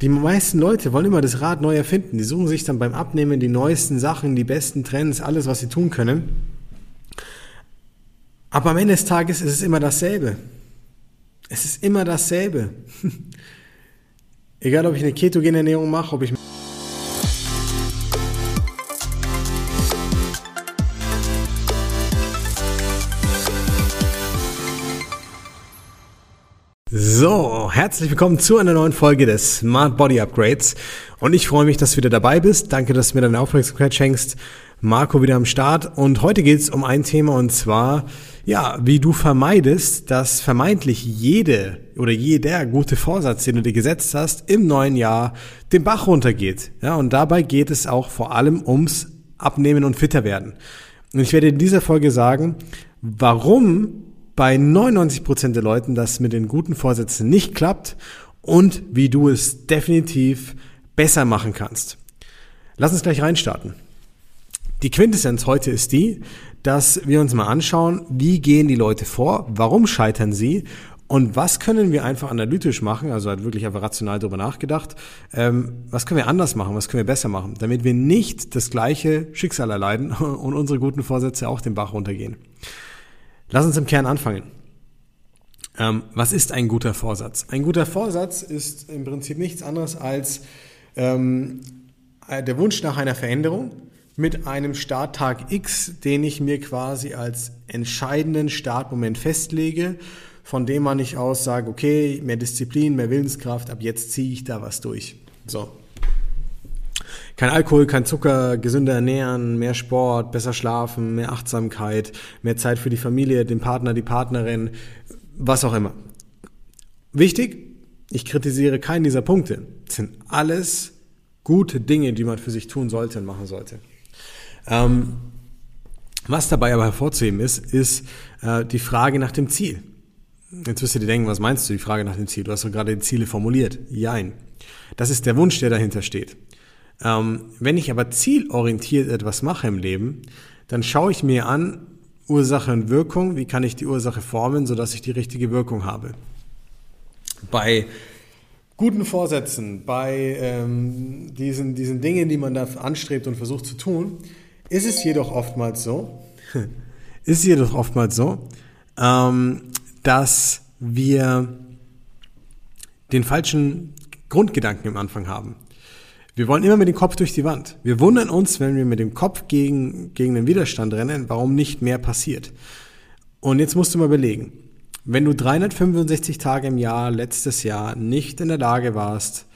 Die meisten Leute wollen immer das Rad neu erfinden. Die suchen sich dann beim Abnehmen die neuesten Sachen, die besten Trends, alles, was sie tun können. Aber am Ende des Tages ist es immer dasselbe. Es ist immer dasselbe. Egal, ob ich eine ketogene Ernährung mache, ob ich So, herzlich willkommen zu einer neuen Folge des Smart Body Upgrades. Und ich freue mich, dass du wieder dabei bist. Danke, dass du mir deine Aufmerksamkeit schenkst. Marco wieder am Start. Und heute geht es um ein Thema und zwar, ja, wie du vermeidest, dass vermeintlich jede oder jeder gute Vorsatz, den du dir gesetzt hast, im neuen Jahr den Bach runtergeht. Ja, und dabei geht es auch vor allem ums Abnehmen und fitter werden. Und ich werde in dieser Folge sagen, warum bei 99% der Leuten das mit den guten Vorsätzen nicht klappt und wie du es definitiv besser machen kannst. Lass uns gleich reinstarten. Die Quintessenz heute ist die, dass wir uns mal anschauen, wie gehen die Leute vor, warum scheitern sie und was können wir einfach analytisch machen, also halt wirklich einfach rational darüber nachgedacht, ähm, was können wir anders machen, was können wir besser machen, damit wir nicht das gleiche Schicksal erleiden und unsere guten Vorsätze auch den Bach runtergehen. Lass uns im Kern anfangen. Ähm, was ist ein guter Vorsatz? Ein guter Vorsatz ist im Prinzip nichts anderes als ähm, äh, der Wunsch nach einer Veränderung mit einem Starttag X, den ich mir quasi als entscheidenden Startmoment festlege, von dem man nicht aus sage, okay, mehr Disziplin, mehr Willenskraft, ab jetzt ziehe ich da was durch. So, kein Alkohol, kein Zucker, gesünder ernähren, mehr Sport, besser schlafen, mehr Achtsamkeit, mehr Zeit für die Familie, den Partner, die Partnerin, was auch immer. Wichtig, ich kritisiere keinen dieser Punkte. Das sind alles gute Dinge, die man für sich tun sollte und machen sollte. Ähm, was dabei aber hervorzuheben ist, ist äh, die Frage nach dem Ziel. Jetzt wirst du dir denken, was meinst du, die Frage nach dem Ziel? Du hast doch gerade die Ziele formuliert. Jein. Das ist der Wunsch, der dahinter steht. Ähm, wenn ich aber zielorientiert etwas mache im Leben, dann schaue ich mir an, Ursache und Wirkung, wie kann ich die Ursache formen, sodass ich die richtige Wirkung habe. Bei guten Vorsätzen, bei ähm, diesen, diesen Dingen, die man da anstrebt und versucht zu tun, ist es jedoch oftmals so, ist jedoch oftmals so, ähm, dass wir den falschen Grundgedanken im Anfang haben. Wir wollen immer mit dem Kopf durch die Wand. Wir wundern uns, wenn wir mit dem Kopf gegen, gegen den Widerstand rennen, warum nicht mehr passiert. Und jetzt musst du mal überlegen, wenn du 365 Tage im Jahr letztes Jahr nicht in der Lage warst,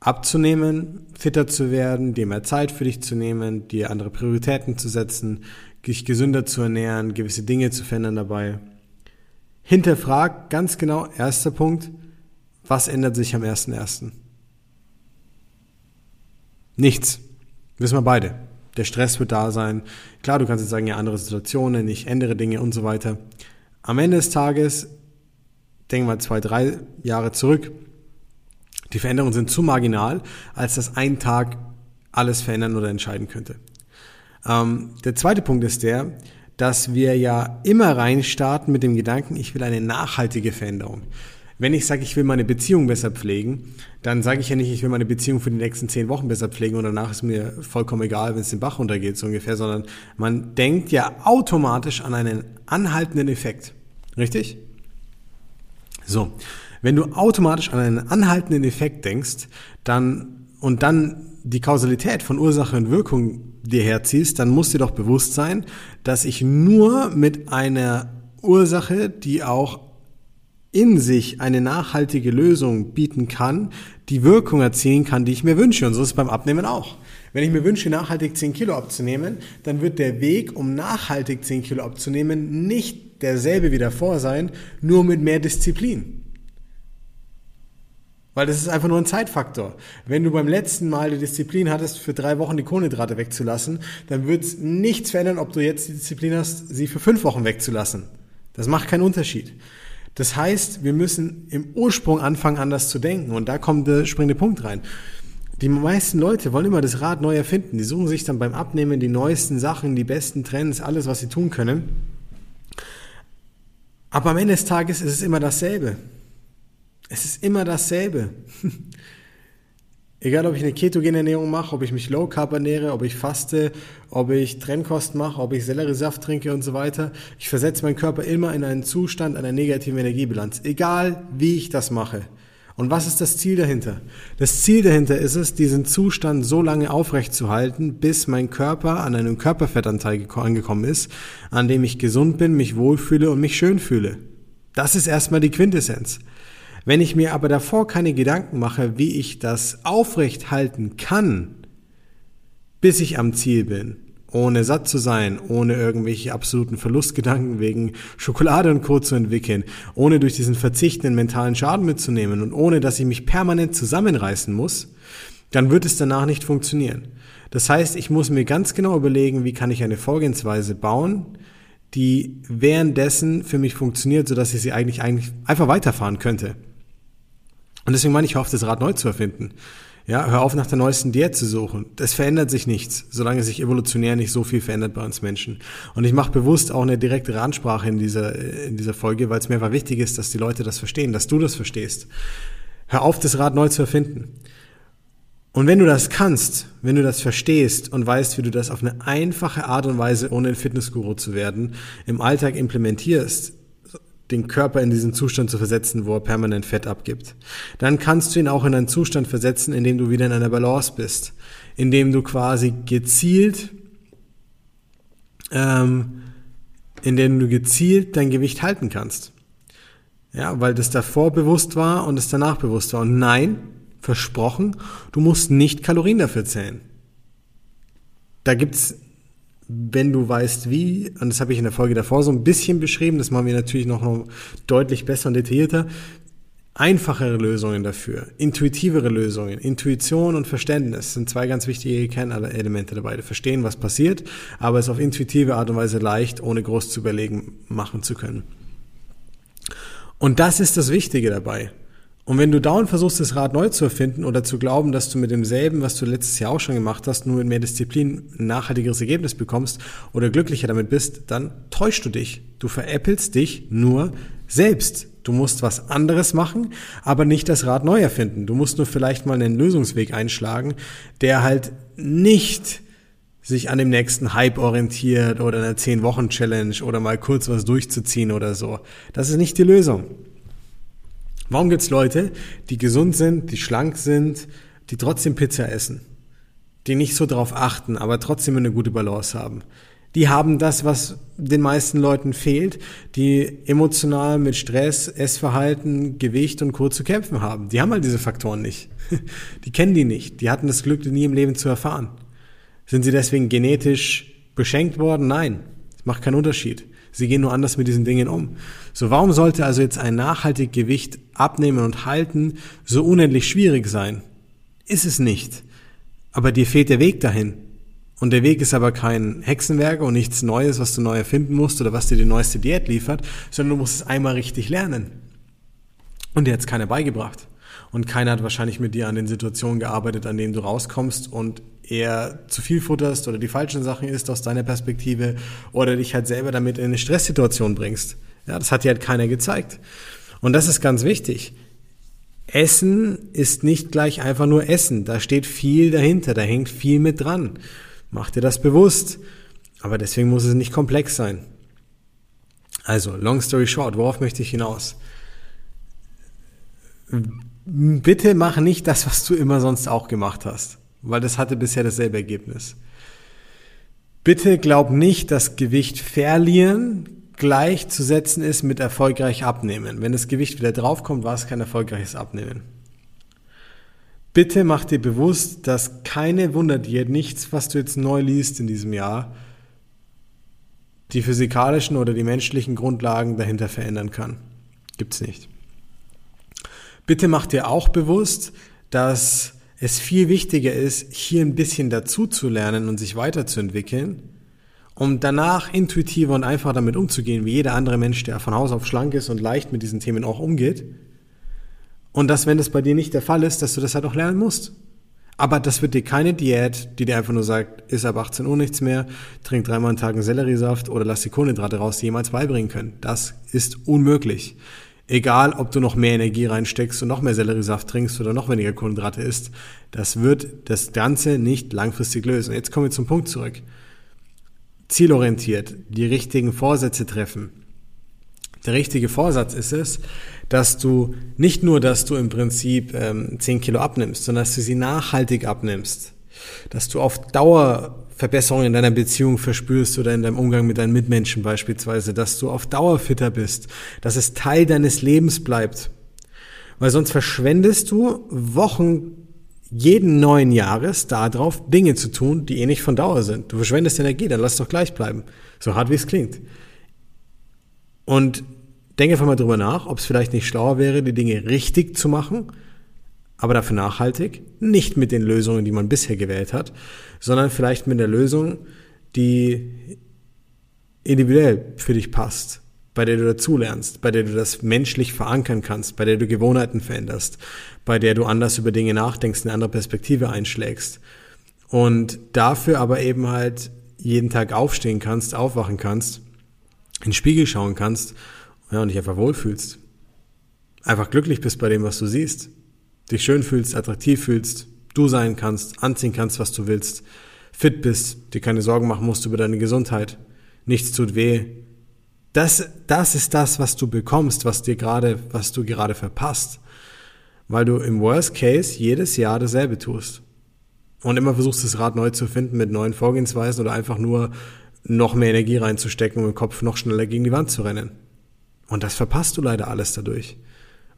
abzunehmen, fitter zu werden, dir mehr Zeit für dich zu nehmen, dir andere Prioritäten zu setzen, dich gesünder zu ernähren, gewisse Dinge zu verändern dabei. Hinterfrag ganz genau, erster Punkt, was ändert sich am 1.1.? Nichts. Wissen wir beide. Der Stress wird da sein. Klar, du kannst jetzt sagen, ja, andere Situationen, ich ändere Dinge und so weiter. Am Ende des Tages, denken wir zwei, drei Jahre zurück, die Veränderungen sind zu marginal, als dass ein Tag alles verändern oder entscheiden könnte. Ähm, der zweite Punkt ist der, dass wir ja immer reinstarten mit dem Gedanken, ich will eine nachhaltige Veränderung. Wenn ich sage, ich will meine Beziehung besser pflegen, dann sage ich ja nicht, ich will meine Beziehung für die nächsten zehn Wochen besser pflegen und danach ist mir vollkommen egal, wenn es den Bach runtergeht, so ungefähr, sondern man denkt ja automatisch an einen anhaltenden Effekt. Richtig? So. Wenn du automatisch an einen anhaltenden Effekt denkst, dann, und dann die Kausalität von Ursache und Wirkung dir herziehst, dann muss dir doch bewusst sein, dass ich nur mit einer Ursache, die auch in sich eine nachhaltige Lösung bieten kann, die Wirkung erzielen kann, die ich mir wünsche. Und so ist es beim Abnehmen auch. Wenn ich mir wünsche, nachhaltig 10 Kilo abzunehmen, dann wird der Weg, um nachhaltig 10 Kilo abzunehmen, nicht derselbe wie davor sein, nur mit mehr Disziplin. Weil das ist einfach nur ein Zeitfaktor. Wenn du beim letzten Mal die Disziplin hattest, für drei Wochen die Kohlenhydrate wegzulassen, dann wird es nichts verändern, ob du jetzt die Disziplin hast, sie für fünf Wochen wegzulassen. Das macht keinen Unterschied. Das heißt, wir müssen im Ursprung anfangen, anders zu denken. Und da kommt der springende Punkt rein. Die meisten Leute wollen immer das Rad neu erfinden. Die suchen sich dann beim Abnehmen die neuesten Sachen, die besten Trends, alles, was sie tun können. Aber am Ende des Tages ist es immer dasselbe. Es ist immer dasselbe. Egal, ob ich eine ketogene Ernährung mache, ob ich mich low carb ernähre, ob ich faste, ob ich Trennkost mache, ob ich Selleriesaft trinke und so weiter. Ich versetze meinen Körper immer in einen Zustand einer negativen Energiebilanz. Egal, wie ich das mache. Und was ist das Ziel dahinter? Das Ziel dahinter ist es, diesen Zustand so lange aufrechtzuhalten, bis mein Körper an einem Körperfettanteil angekommen ist, an dem ich gesund bin, mich wohlfühle und mich schön fühle. Das ist erstmal die Quintessenz. Wenn ich mir aber davor keine Gedanken mache, wie ich das aufrecht halten kann, bis ich am Ziel bin, ohne satt zu sein, ohne irgendwelche absoluten Verlustgedanken wegen Schokolade und Co. zu entwickeln, ohne durch diesen verzichtenden mentalen Schaden mitzunehmen und ohne dass ich mich permanent zusammenreißen muss, dann wird es danach nicht funktionieren. Das heißt, ich muss mir ganz genau überlegen, wie kann ich eine Vorgehensweise bauen, die währenddessen für mich funktioniert, sodass ich sie eigentlich, eigentlich einfach weiterfahren könnte. Und deswegen meine ich, hoffe, das Rad neu zu erfinden. Ja, hör auf, nach der neuesten Diät zu suchen. Es verändert sich nichts, solange sich evolutionär nicht so viel verändert bei uns Menschen. Und ich mache bewusst auch eine direkte Ansprache in dieser, in dieser Folge, weil es mir einfach wichtig ist, dass die Leute das verstehen, dass du das verstehst. Hör auf, das Rad neu zu erfinden. Und wenn du das kannst, wenn du das verstehst und weißt, wie du das auf eine einfache Art und Weise, ohne ein Fitnessguru zu werden, im Alltag implementierst, den Körper in diesen Zustand zu versetzen, wo er permanent Fett abgibt. Dann kannst du ihn auch in einen Zustand versetzen, in dem du wieder in einer Balance bist, in dem du quasi gezielt, ähm, in dem du gezielt dein Gewicht halten kannst. Ja, weil das davor bewusst war und es danach bewusst war. Und nein, versprochen, du musst nicht Kalorien dafür zählen. Da gibt's wenn du weißt wie, und das habe ich in der Folge davor so ein bisschen beschrieben, das machen wir natürlich noch deutlich besser und detaillierter, einfachere Lösungen dafür, intuitivere Lösungen. Intuition und Verständnis sind zwei ganz wichtige Kernelemente dabei. Verstehen, was passiert, aber es auf intuitive Art und Weise leicht, ohne groß zu überlegen, machen zu können. Und das ist das Wichtige dabei. Und wenn du dauernd versuchst, das Rad neu zu erfinden oder zu glauben, dass du mit demselben, was du letztes Jahr auch schon gemacht hast, nur mit mehr Disziplin ein nachhaltigeres Ergebnis bekommst oder glücklicher damit bist, dann täuschst du dich. Du veräppelst dich nur selbst. Du musst was anderes machen, aber nicht das Rad neu erfinden. Du musst nur vielleicht mal einen Lösungsweg einschlagen, der halt nicht sich an dem nächsten Hype orientiert oder einer 10-Wochen-Challenge oder mal kurz was durchzuziehen oder so. Das ist nicht die Lösung. Warum gibt's Leute, die gesund sind, die schlank sind, die trotzdem Pizza essen? Die nicht so drauf achten, aber trotzdem eine gute Balance haben. Die haben das, was den meisten Leuten fehlt, die emotional mit Stress, Essverhalten, Gewicht und Co. zu kämpfen haben. Die haben halt diese Faktoren nicht. Die kennen die nicht. Die hatten das Glück, die nie im Leben zu erfahren. Sind sie deswegen genetisch beschenkt worden? Nein. Das macht keinen Unterschied. Sie gehen nur anders mit diesen Dingen um. So, warum sollte also jetzt ein nachhaltig Gewicht abnehmen und halten so unendlich schwierig sein? Ist es nicht. Aber dir fehlt der Weg dahin. Und der Weg ist aber kein Hexenwerk und nichts Neues, was du neu erfinden musst oder was dir die neueste Diät liefert, sondern du musst es einmal richtig lernen. Und dir hat es keiner beigebracht. Und keiner hat wahrscheinlich mit dir an den Situationen gearbeitet, an denen du rauskommst und eher zu viel futterst oder die falschen Sachen isst aus deiner Perspektive oder dich halt selber damit in eine Stresssituation bringst. Ja, das hat dir halt keiner gezeigt. Und das ist ganz wichtig. Essen ist nicht gleich einfach nur Essen. Da steht viel dahinter, da hängt viel mit dran. Mach dir das bewusst. Aber deswegen muss es nicht komplex sein. Also, long story short, worauf möchte ich hinaus? Bitte mach nicht das, was du immer sonst auch gemacht hast weil das hatte bisher dasselbe Ergebnis. Bitte glaub nicht, dass Gewicht verlieren gleichzusetzen ist mit erfolgreich abnehmen. Wenn das Gewicht wieder draufkommt, war es kein erfolgreiches Abnehmen. Bitte mach dir bewusst, dass keine Wunderdiät, nichts, was du jetzt neu liest in diesem Jahr, die physikalischen oder die menschlichen Grundlagen dahinter verändern kann. Gibt's nicht. Bitte mach dir auch bewusst, dass es viel wichtiger ist, hier ein bisschen dazu zu lernen und sich weiterzuentwickeln, um danach intuitiver und einfacher damit umzugehen, wie jeder andere Mensch, der von Haus auf schlank ist und leicht mit diesen Themen auch umgeht. Und dass, wenn das bei dir nicht der Fall ist, dass du das halt auch lernen musst. Aber das wird dir keine Diät, die dir einfach nur sagt, iss ab 18 Uhr nichts mehr, trink dreimal am Tag einen Selleriesaft oder lass die Kohlenhydrate raus, jemals beibringen können. Das ist unmöglich. Egal, ob du noch mehr Energie reinsteckst und noch mehr Selleriesaft trinkst oder noch weniger Kohlenhydrate isst, das wird das Ganze nicht langfristig lösen. Jetzt kommen wir zum Punkt zurück. Zielorientiert, die richtigen Vorsätze treffen. Der richtige Vorsatz ist es, dass du nicht nur, dass du im Prinzip ähm, 10 Kilo abnimmst, sondern dass du sie nachhaltig abnimmst. Dass du auf Dauer Verbesserungen in deiner Beziehung verspürst oder in deinem Umgang mit deinen Mitmenschen beispielsweise, dass du auf Dauer fitter bist, dass es Teil deines Lebens bleibt. Weil sonst verschwendest du Wochen jeden neuen Jahres darauf, Dinge zu tun, die eh nicht von Dauer sind. Du verschwendest Energie, dann lass doch gleich bleiben. So hart wie es klingt. Und denke einfach mal drüber nach, ob es vielleicht nicht schlauer wäre, die Dinge richtig zu machen aber dafür nachhaltig, nicht mit den Lösungen, die man bisher gewählt hat, sondern vielleicht mit der Lösung, die individuell für dich passt, bei der du dazulernst, bei der du das menschlich verankern kannst, bei der du Gewohnheiten veränderst, bei der du anders über Dinge nachdenkst, eine andere Perspektive einschlägst. Und dafür aber eben halt jeden Tag aufstehen kannst, aufwachen kannst, in den Spiegel schauen kannst ja, und dich einfach wohlfühlst. Einfach glücklich bist bei dem, was du siehst dich schön fühlst, attraktiv fühlst, du sein kannst, anziehen kannst, was du willst, fit bist, dir keine Sorgen machen musst über deine Gesundheit, nichts tut weh. Das, das ist das, was du bekommst, was dir gerade, was du gerade verpasst. Weil du im Worst Case jedes Jahr dasselbe tust. Und immer versuchst, das Rad neu zu finden mit neuen Vorgehensweisen oder einfach nur noch mehr Energie reinzustecken, um im Kopf noch schneller gegen die Wand zu rennen. Und das verpasst du leider alles dadurch.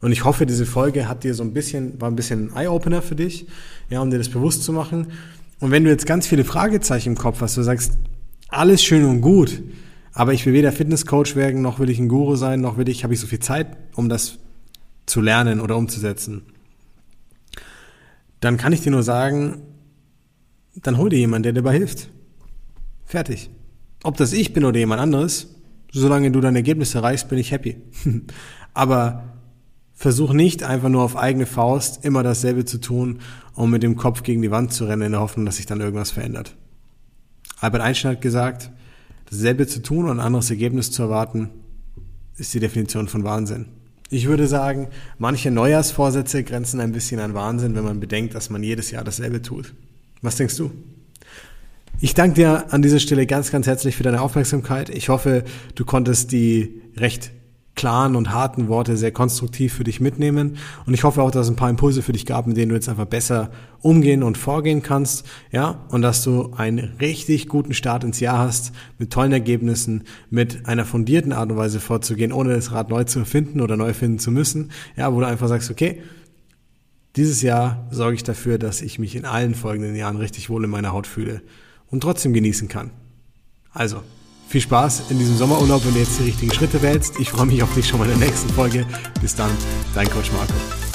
Und ich hoffe, diese Folge hat dir so ein bisschen, war ein bisschen ein Eye-Opener für dich, ja, um dir das bewusst zu machen. Und wenn du jetzt ganz viele Fragezeichen im Kopf hast, du sagst, alles schön und gut, aber ich will weder Fitnesscoach werden, noch will ich ein Guru sein, noch will ich, habe ich so viel Zeit, um das zu lernen oder umzusetzen. Dann kann ich dir nur sagen, dann hol dir jemand, der dir dabei hilft. Fertig. Ob das ich bin oder jemand anderes, solange du dein Ergebnis erreichst, bin ich happy. aber Versuch nicht einfach nur auf eigene Faust immer dasselbe zu tun, um mit dem Kopf gegen die Wand zu rennen in der Hoffnung, dass sich dann irgendwas verändert. Albert Einstein hat gesagt, dasselbe zu tun und ein anderes Ergebnis zu erwarten, ist die Definition von Wahnsinn. Ich würde sagen, manche Neujahrsvorsätze grenzen ein bisschen an Wahnsinn, wenn man bedenkt, dass man jedes Jahr dasselbe tut. Was denkst du? Ich danke dir an dieser Stelle ganz, ganz herzlich für deine Aufmerksamkeit. Ich hoffe, du konntest die recht klaren und harten Worte sehr konstruktiv für dich mitnehmen. Und ich hoffe auch, dass es ein paar Impulse für dich gab, mit denen du jetzt einfach besser umgehen und vorgehen kannst. Ja, und dass du einen richtig guten Start ins Jahr hast, mit tollen Ergebnissen, mit einer fundierten Art und Weise vorzugehen, ohne das Rad neu zu erfinden oder neu finden zu müssen. Ja, wo du einfach sagst, okay, dieses Jahr sorge ich dafür, dass ich mich in allen folgenden Jahren richtig wohl in meiner Haut fühle und trotzdem genießen kann. Also, viel Spaß in diesem Sommerurlaub, wenn du jetzt die richtigen Schritte wählst. Ich freue mich auf dich schon mal in der nächsten Folge. Bis dann, dein Coach Marco.